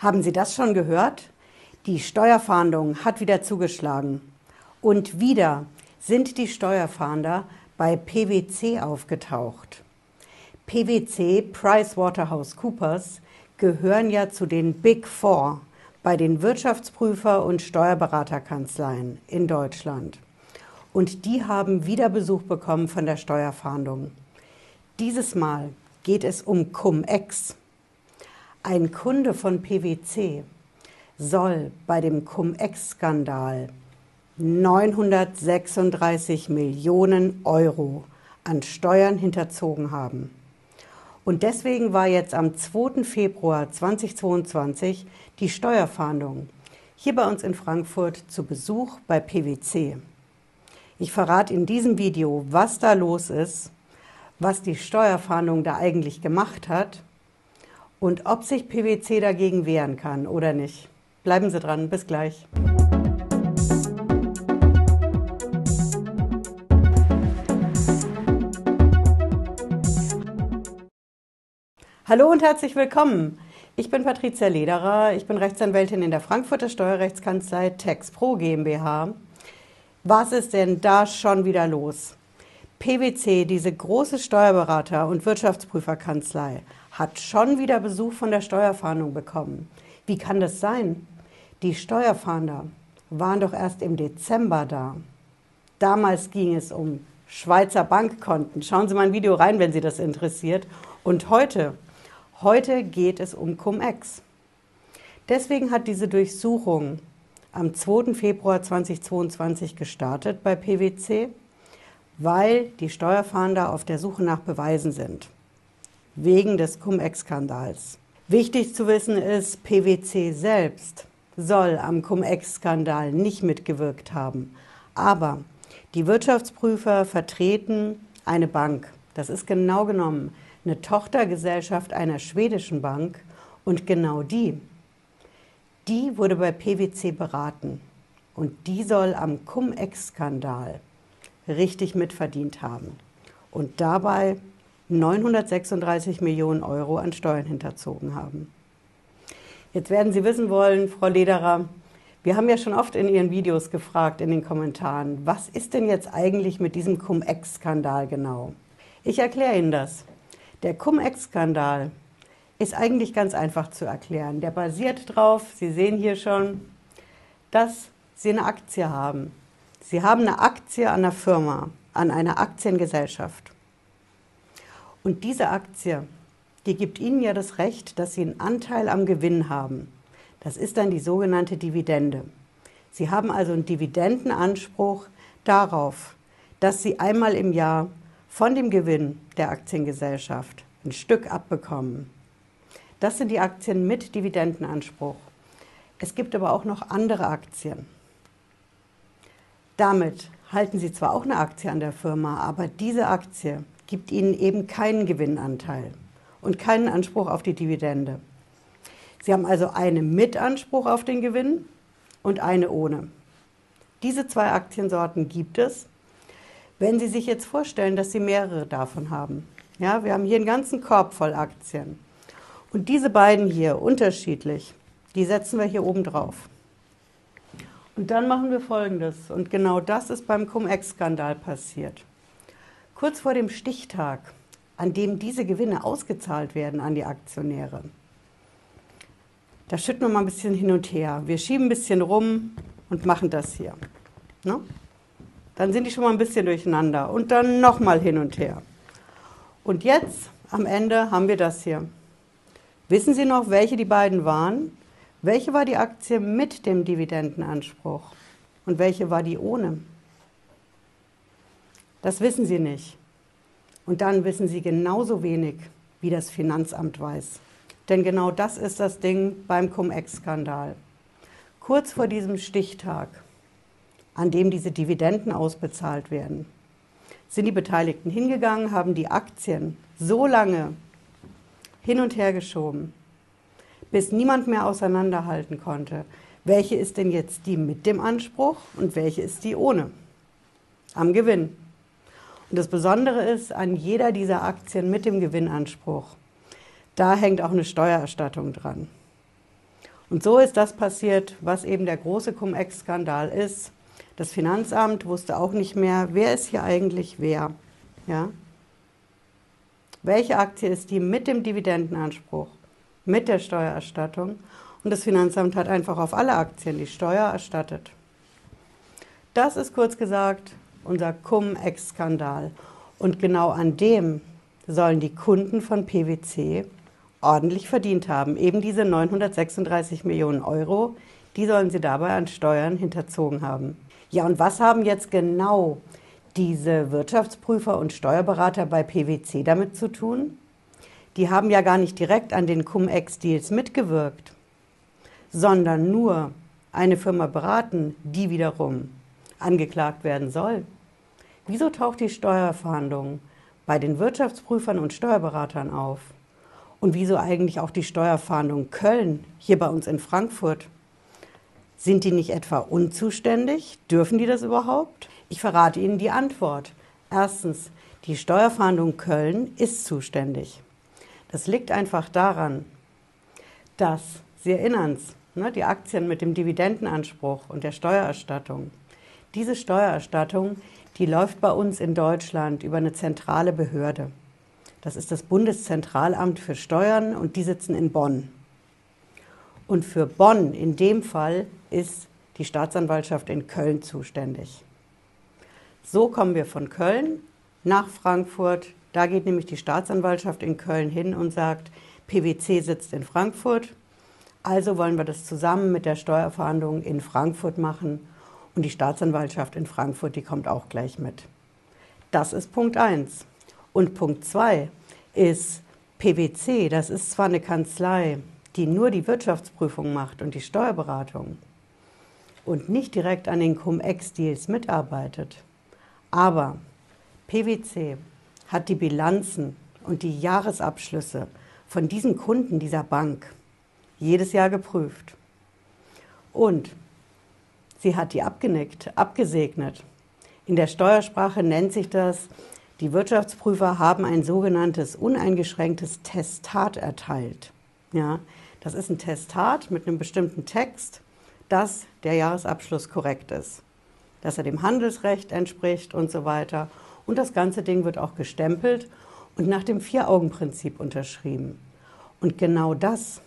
Haben Sie das schon gehört? Die Steuerfahndung hat wieder zugeschlagen. Und wieder sind die Steuerfahnder bei PwC aufgetaucht. PwC, PricewaterhouseCoopers, gehören ja zu den Big Four bei den Wirtschaftsprüfer- und Steuerberaterkanzleien in Deutschland. Und die haben wieder Besuch bekommen von der Steuerfahndung. Dieses Mal geht es um Cum-Ex. Ein Kunde von PwC soll bei dem Cum-Ex-Skandal 936 Millionen Euro an Steuern hinterzogen haben. Und deswegen war jetzt am 2. Februar 2022 die Steuerfahndung hier bei uns in Frankfurt zu Besuch bei PwC. Ich verrate in diesem Video, was da los ist, was die Steuerfahndung da eigentlich gemacht hat und ob sich PwC dagegen wehren kann oder nicht. Bleiben Sie dran, bis gleich. Hallo und herzlich willkommen. Ich bin Patricia Lederer, ich bin Rechtsanwältin in der Frankfurter Steuerrechtskanzlei TexPro GmbH. Was ist denn da schon wieder los? PwC, diese große Steuerberater- und Wirtschaftsprüferkanzlei, hat schon wieder Besuch von der Steuerfahndung bekommen. Wie kann das sein? Die Steuerfahnder waren doch erst im Dezember da. Damals ging es um Schweizer Bankkonten. Schauen Sie mal ein Video rein, wenn Sie das interessiert. Und heute, heute geht es um Cum-Ex. Deswegen hat diese Durchsuchung am 2. Februar 2022 gestartet bei PwC, weil die Steuerfahnder auf der Suche nach Beweisen sind wegen des Cum-Ex-Skandals. Wichtig zu wissen ist, PwC selbst soll am Cum-Ex-Skandal nicht mitgewirkt haben. Aber die Wirtschaftsprüfer vertreten eine Bank. Das ist genau genommen eine Tochtergesellschaft einer schwedischen Bank. Und genau die, die wurde bei PwC beraten. Und die soll am Cum-Ex-Skandal richtig mitverdient haben. Und dabei 936 Millionen Euro an Steuern hinterzogen haben. Jetzt werden Sie wissen wollen, Frau Lederer, wir haben ja schon oft in Ihren Videos gefragt, in den Kommentaren, was ist denn jetzt eigentlich mit diesem Cum-Ex-Skandal genau? Ich erkläre Ihnen das. Der Cum-Ex-Skandal ist eigentlich ganz einfach zu erklären. Der basiert darauf, Sie sehen hier schon, dass Sie eine Aktie haben. Sie haben eine Aktie an einer Firma, an einer Aktiengesellschaft. Und diese Aktie, die gibt Ihnen ja das Recht, dass Sie einen Anteil am Gewinn haben. Das ist dann die sogenannte Dividende. Sie haben also einen Dividendenanspruch darauf, dass Sie einmal im Jahr von dem Gewinn der Aktiengesellschaft ein Stück abbekommen. Das sind die Aktien mit Dividendenanspruch. Es gibt aber auch noch andere Aktien. Damit halten Sie zwar auch eine Aktie an der Firma, aber diese Aktie gibt ihnen eben keinen Gewinnanteil und keinen Anspruch auf die Dividende. Sie haben also einen Mitanspruch auf den Gewinn und eine ohne. Diese zwei Aktiensorten gibt es. Wenn Sie sich jetzt vorstellen, dass Sie mehrere davon haben. Ja, wir haben hier einen ganzen Korb voll Aktien. Und diese beiden hier, unterschiedlich, die setzen wir hier oben drauf. Und dann machen wir Folgendes. Und genau das ist beim Cum-Ex-Skandal passiert. Kurz vor dem Stichtag, an dem diese Gewinne ausgezahlt werden an die Aktionäre, da schütten wir mal ein bisschen hin und her. Wir schieben ein bisschen rum und machen das hier. Ne? Dann sind die schon mal ein bisschen durcheinander und dann nochmal hin und her. Und jetzt am Ende haben wir das hier. Wissen Sie noch, welche die beiden waren? Welche war die Aktie mit dem Dividendenanspruch und welche war die ohne? Das wissen Sie nicht. Und dann wissen Sie genauso wenig, wie das Finanzamt weiß. Denn genau das ist das Ding beim Cum-Ex-Skandal. Kurz vor diesem Stichtag, an dem diese Dividenden ausbezahlt werden, sind die Beteiligten hingegangen, haben die Aktien so lange hin und her geschoben, bis niemand mehr auseinanderhalten konnte, welche ist denn jetzt die mit dem Anspruch und welche ist die ohne am Gewinn. Und das Besondere ist, an jeder dieser Aktien mit dem Gewinnanspruch, da hängt auch eine Steuererstattung dran. Und so ist das passiert, was eben der große Cum-Ex-Skandal ist. Das Finanzamt wusste auch nicht mehr, wer ist hier eigentlich wer. Ja? Welche Aktie ist die mit dem Dividendenanspruch, mit der Steuererstattung? Und das Finanzamt hat einfach auf alle Aktien die Steuer erstattet. Das ist kurz gesagt unser Cum-Ex-Skandal. Und genau an dem sollen die Kunden von PwC ordentlich verdient haben. Eben diese 936 Millionen Euro, die sollen sie dabei an Steuern hinterzogen haben. Ja, und was haben jetzt genau diese Wirtschaftsprüfer und Steuerberater bei PwC damit zu tun? Die haben ja gar nicht direkt an den Cum-Ex-Deals mitgewirkt, sondern nur eine Firma beraten, die wiederum angeklagt werden soll. Wieso taucht die Steuerfahndung bei den Wirtschaftsprüfern und Steuerberatern auf? Und wieso eigentlich auch die Steuerfahndung Köln, hier bei uns in Frankfurt? Sind die nicht etwa unzuständig? Dürfen die das überhaupt? Ich verrate Ihnen die Antwort. Erstens, die Steuerfahndung Köln ist zuständig. Das liegt einfach daran, dass, Sie erinnern es, ne, die Aktien mit dem Dividendenanspruch und der Steuererstattung, diese Steuererstattung, die läuft bei uns in Deutschland über eine zentrale Behörde. Das ist das Bundeszentralamt für Steuern und die sitzen in Bonn. Und für Bonn in dem Fall ist die Staatsanwaltschaft in Köln zuständig. So kommen wir von Köln nach Frankfurt. Da geht nämlich die Staatsanwaltschaft in Köln hin und sagt, PwC sitzt in Frankfurt. Also wollen wir das zusammen mit der Steuerverhandlung in Frankfurt machen und die Staatsanwaltschaft in Frankfurt, die kommt auch gleich mit. Das ist Punkt 1. Und Punkt 2 ist PwC, das ist zwar eine Kanzlei, die nur die Wirtschaftsprüfung macht und die Steuerberatung und nicht direkt an den Cum-Ex-Deals mitarbeitet, aber PwC hat die Bilanzen und die Jahresabschlüsse von diesen Kunden dieser Bank jedes Jahr geprüft. Und Sie hat die abgenickt, abgesegnet. In der Steuersprache nennt sich das, die Wirtschaftsprüfer haben ein sogenanntes uneingeschränktes Testat erteilt. Ja, das ist ein Testat mit einem bestimmten Text, dass der Jahresabschluss korrekt ist, dass er dem Handelsrecht entspricht und so weiter. Und das ganze Ding wird auch gestempelt und nach dem Vier-Augen-Prinzip unterschrieben. Und genau das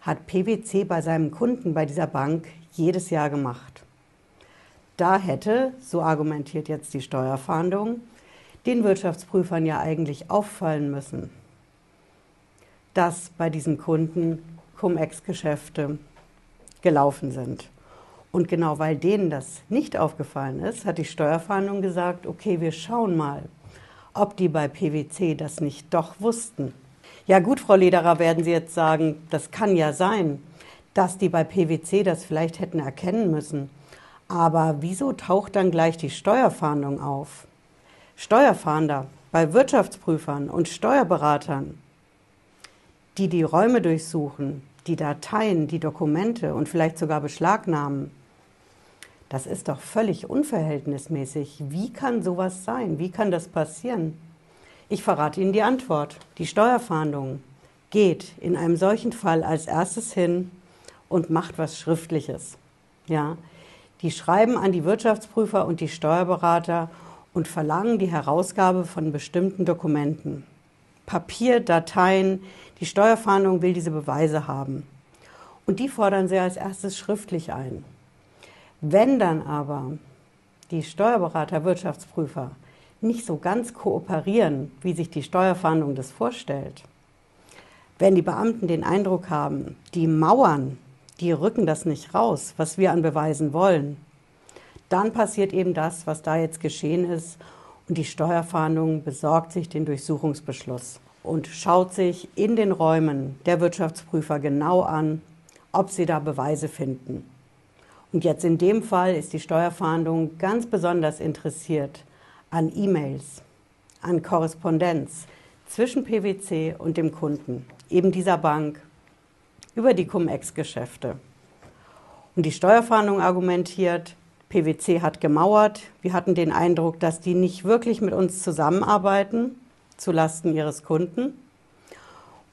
hat PwC bei seinem Kunden bei dieser Bank jedes Jahr gemacht. Da hätte, so argumentiert jetzt die Steuerfahndung, den Wirtschaftsprüfern ja eigentlich auffallen müssen, dass bei diesen Kunden Cum-Ex-Geschäfte gelaufen sind. Und genau weil denen das nicht aufgefallen ist, hat die Steuerfahndung gesagt, okay, wir schauen mal, ob die bei PwC das nicht doch wussten. Ja gut, Frau Lederer, werden Sie jetzt sagen, das kann ja sein dass die bei PwC das vielleicht hätten erkennen müssen. Aber wieso taucht dann gleich die Steuerfahndung auf? Steuerfahnder bei Wirtschaftsprüfern und Steuerberatern, die die Räume durchsuchen, die Dateien, die Dokumente und vielleicht sogar beschlagnahmen. Das ist doch völlig unverhältnismäßig. Wie kann sowas sein? Wie kann das passieren? Ich verrate Ihnen die Antwort. Die Steuerfahndung geht in einem solchen Fall als erstes hin und macht was Schriftliches. Ja, die schreiben an die Wirtschaftsprüfer und die Steuerberater und verlangen die Herausgabe von bestimmten Dokumenten. Papier, Dateien, die Steuerfahndung will diese Beweise haben. Und die fordern sie als erstes schriftlich ein. Wenn dann aber die Steuerberater, Wirtschaftsprüfer nicht so ganz kooperieren, wie sich die Steuerfahndung das vorstellt, wenn die Beamten den Eindruck haben, die mauern die rücken das nicht raus, was wir an Beweisen wollen, dann passiert eben das, was da jetzt geschehen ist. Und die Steuerfahndung besorgt sich den Durchsuchungsbeschluss und schaut sich in den Räumen der Wirtschaftsprüfer genau an, ob sie da Beweise finden. Und jetzt in dem Fall ist die Steuerfahndung ganz besonders interessiert an E-Mails, an Korrespondenz zwischen PwC und dem Kunden, eben dieser Bank über die Cum-Ex-Geschäfte. Und die Steuerfahndung argumentiert, PwC hat gemauert. Wir hatten den Eindruck, dass die nicht wirklich mit uns zusammenarbeiten, zulasten ihres Kunden.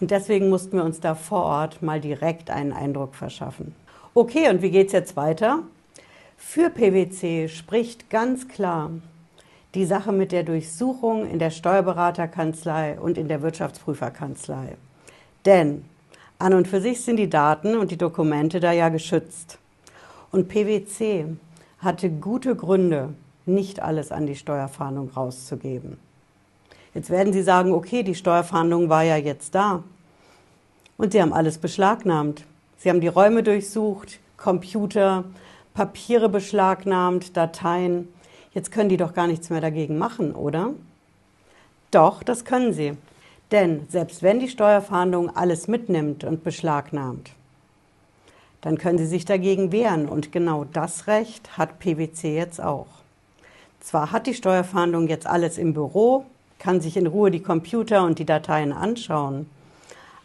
Und deswegen mussten wir uns da vor Ort mal direkt einen Eindruck verschaffen. Okay, und wie geht es jetzt weiter? Für PwC spricht ganz klar die Sache mit der Durchsuchung in der Steuerberaterkanzlei und in der Wirtschaftsprüferkanzlei. Denn an und für sich sind die Daten und die Dokumente da ja geschützt. Und PwC hatte gute Gründe, nicht alles an die Steuerfahndung rauszugeben. Jetzt werden Sie sagen, okay, die Steuerfahndung war ja jetzt da. Und Sie haben alles beschlagnahmt. Sie haben die Räume durchsucht, Computer, Papiere beschlagnahmt, Dateien. Jetzt können die doch gar nichts mehr dagegen machen, oder? Doch, das können sie. Denn selbst wenn die Steuerfahndung alles mitnimmt und beschlagnahmt, dann können sie sich dagegen wehren. Und genau das Recht hat PwC jetzt auch. Zwar hat die Steuerfahndung jetzt alles im Büro, kann sich in Ruhe die Computer und die Dateien anschauen,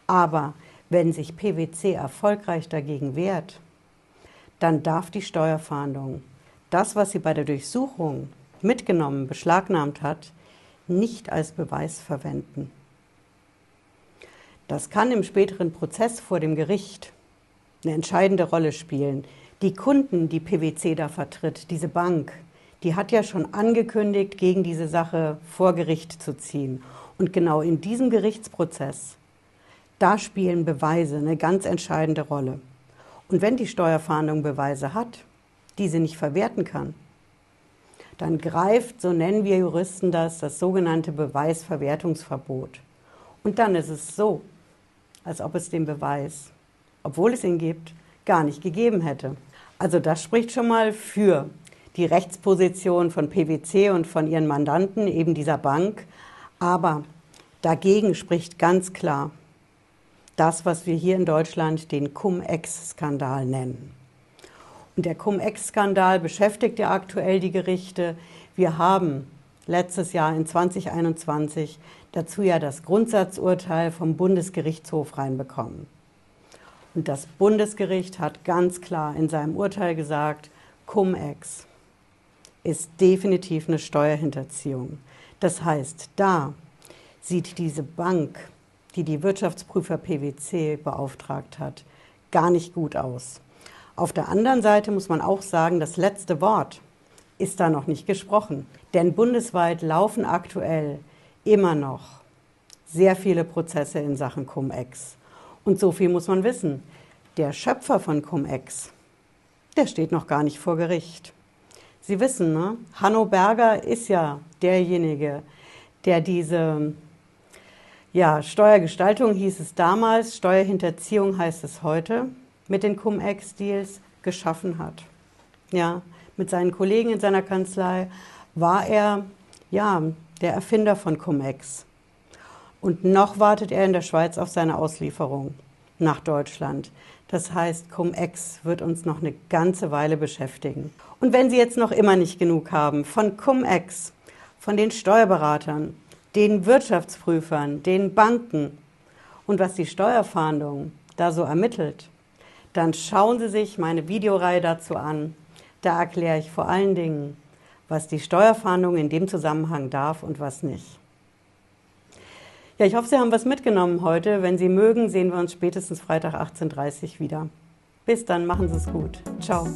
aber wenn sich PwC erfolgreich dagegen wehrt, dann darf die Steuerfahndung das, was sie bei der Durchsuchung mitgenommen, beschlagnahmt hat, nicht als Beweis verwenden. Das kann im späteren Prozess vor dem Gericht eine entscheidende Rolle spielen. Die Kunden, die PwC da vertritt, diese Bank, die hat ja schon angekündigt, gegen diese Sache vor Gericht zu ziehen. Und genau in diesem Gerichtsprozess, da spielen Beweise eine ganz entscheidende Rolle. Und wenn die Steuerfahndung Beweise hat, die sie nicht verwerten kann, dann greift, so nennen wir Juristen das, das sogenannte Beweisverwertungsverbot. Und dann ist es so, als ob es den Beweis, obwohl es ihn gibt, gar nicht gegeben hätte. Also das spricht schon mal für die Rechtsposition von PwC und von ihren Mandanten, eben dieser Bank. Aber dagegen spricht ganz klar das, was wir hier in Deutschland den Cum-Ex-Skandal nennen. Und der Cum-Ex-Skandal beschäftigt ja aktuell die Gerichte. Wir haben letztes Jahr in 2021 dazu ja das Grundsatzurteil vom Bundesgerichtshof reinbekommen. Und das Bundesgericht hat ganz klar in seinem Urteil gesagt, Cum-Ex ist definitiv eine Steuerhinterziehung. Das heißt, da sieht diese Bank die die Wirtschaftsprüfer PwC beauftragt hat, gar nicht gut aus. Auf der anderen Seite muss man auch sagen, das letzte Wort ist da noch nicht gesprochen. Denn bundesweit laufen aktuell immer noch sehr viele Prozesse in Sachen Cum-Ex. Und so viel muss man wissen. Der Schöpfer von Cum-Ex, der steht noch gar nicht vor Gericht. Sie wissen, ne? Hanno Berger ist ja derjenige, der diese ja, Steuergestaltung hieß es damals, Steuerhinterziehung heißt es heute, mit den Cum-Ex-Deals geschaffen hat. Ja, mit seinen Kollegen in seiner Kanzlei war er ja, der Erfinder von Cum-Ex. Und noch wartet er in der Schweiz auf seine Auslieferung nach Deutschland. Das heißt, Cum-Ex wird uns noch eine ganze Weile beschäftigen. Und wenn Sie jetzt noch immer nicht genug haben von Cum-Ex, von den Steuerberatern, den Wirtschaftsprüfern, den Banken und was die Steuerfahndung da so ermittelt, dann schauen Sie sich meine Videoreihe dazu an. Da erkläre ich vor allen Dingen, was die Steuerfahndung in dem Zusammenhang darf und was nicht. Ja, ich hoffe, Sie haben was mitgenommen heute. Wenn Sie mögen, sehen wir uns spätestens Freitag 18.30 Uhr wieder. Bis dann, machen Sie es gut. Ciao.